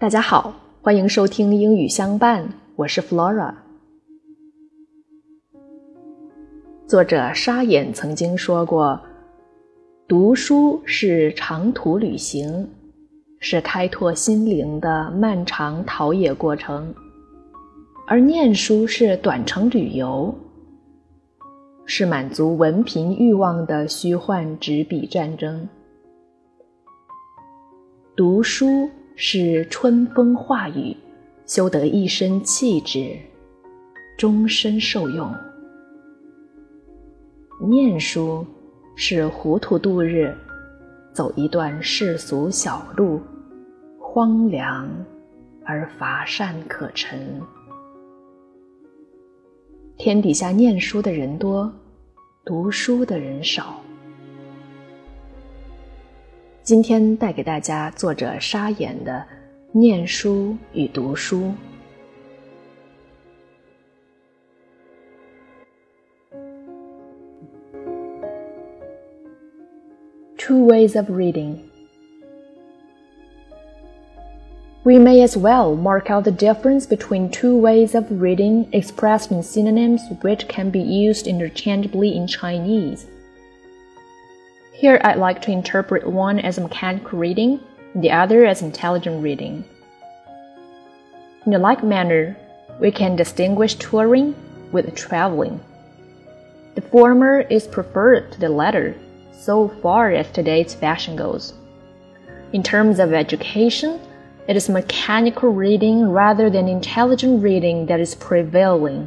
大家好，欢迎收听英语相伴，我是 Flora。作者沙眼曾经说过：“读书是长途旅行，是开拓心灵的漫长陶冶过程；而念书是短程旅游，是满足文凭欲望的虚幻纸笔战争。”读书。是春风化雨，修得一身气质，终身受用；念书是糊涂度日，走一段世俗小路，荒凉而乏善可陈。天底下念书的人多，读书的人少。今天带给大家作者沙眼的《念书与读书》。Two ways of reading. We may as well mark out the difference between two ways of reading expressed in synonyms which can be used interchangeably in Chinese. Here I'd like to interpret one as mechanical reading and the other as intelligent reading. In a like manner, we can distinguish touring with traveling. The former is preferred to the latter so far as today's fashion goes. In terms of education, it is mechanical reading rather than intelligent reading that is prevailing.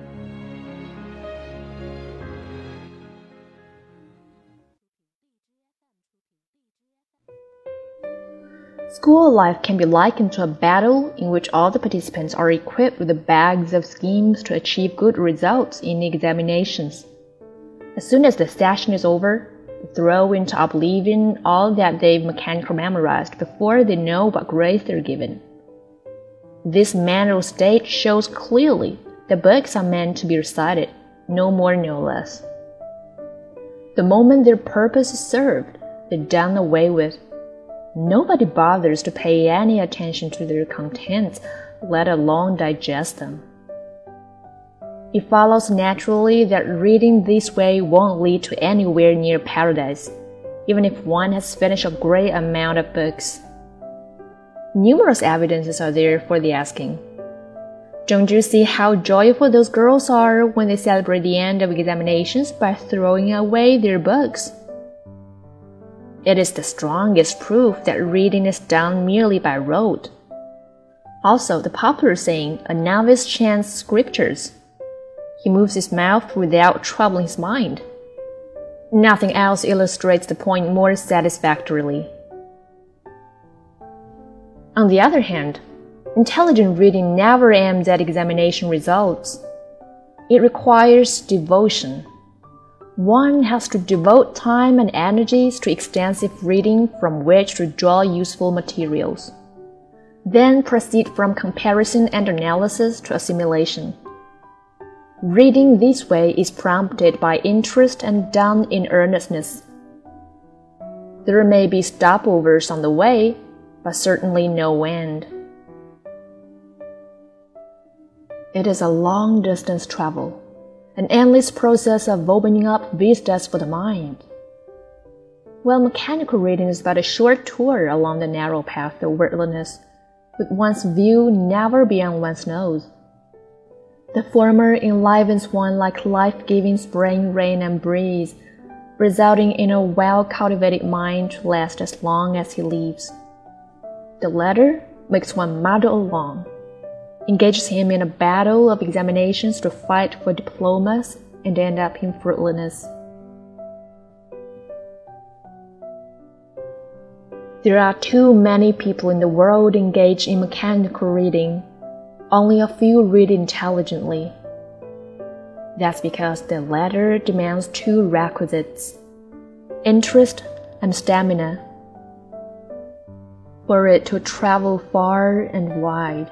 School life can be likened to a battle in which all the participants are equipped with bags of schemes to achieve good results in examinations. As soon as the session is over, they throw into oblivion all that they've mechanically memorized before they know what grades they're given. This mental state shows clearly that books are meant to be recited, no more, no less. The moment their purpose is served, they're done away with Nobody bothers to pay any attention to their contents, let alone digest them. It follows naturally that reading this way won't lead to anywhere near paradise, even if one has finished a great amount of books. Numerous evidences are there for the asking. Don't you see how joyful those girls are when they celebrate the end of examinations by throwing away their books? It is the strongest proof that reading is done merely by rote. Also, the popular saying, a novice chants scriptures. He moves his mouth without troubling his mind. Nothing else illustrates the point more satisfactorily. On the other hand, intelligent reading never aims at examination results. It requires devotion one has to devote time and energies to extensive reading from which to draw useful materials. Then proceed from comparison and analysis to assimilation. Reading this way is prompted by interest and done in earnestness. There may be stopovers on the way, but certainly no end. It is a long distance travel an endless process of opening up vistas for the mind. While mechanical reading is but a short tour along the narrow path of worldliness, with one's view never beyond one's nose. The former enlivens one like life-giving spring rain and breeze, resulting in a well-cultivated mind to last as long as he lives. The latter makes one muddle along, engages him in a battle of examinations to fight for diplomas and end up in fruitlessness. There are too many people in the world engaged in mechanical reading. Only a few read intelligently. That's because the latter demands two requisites interest and stamina for it to travel far and wide.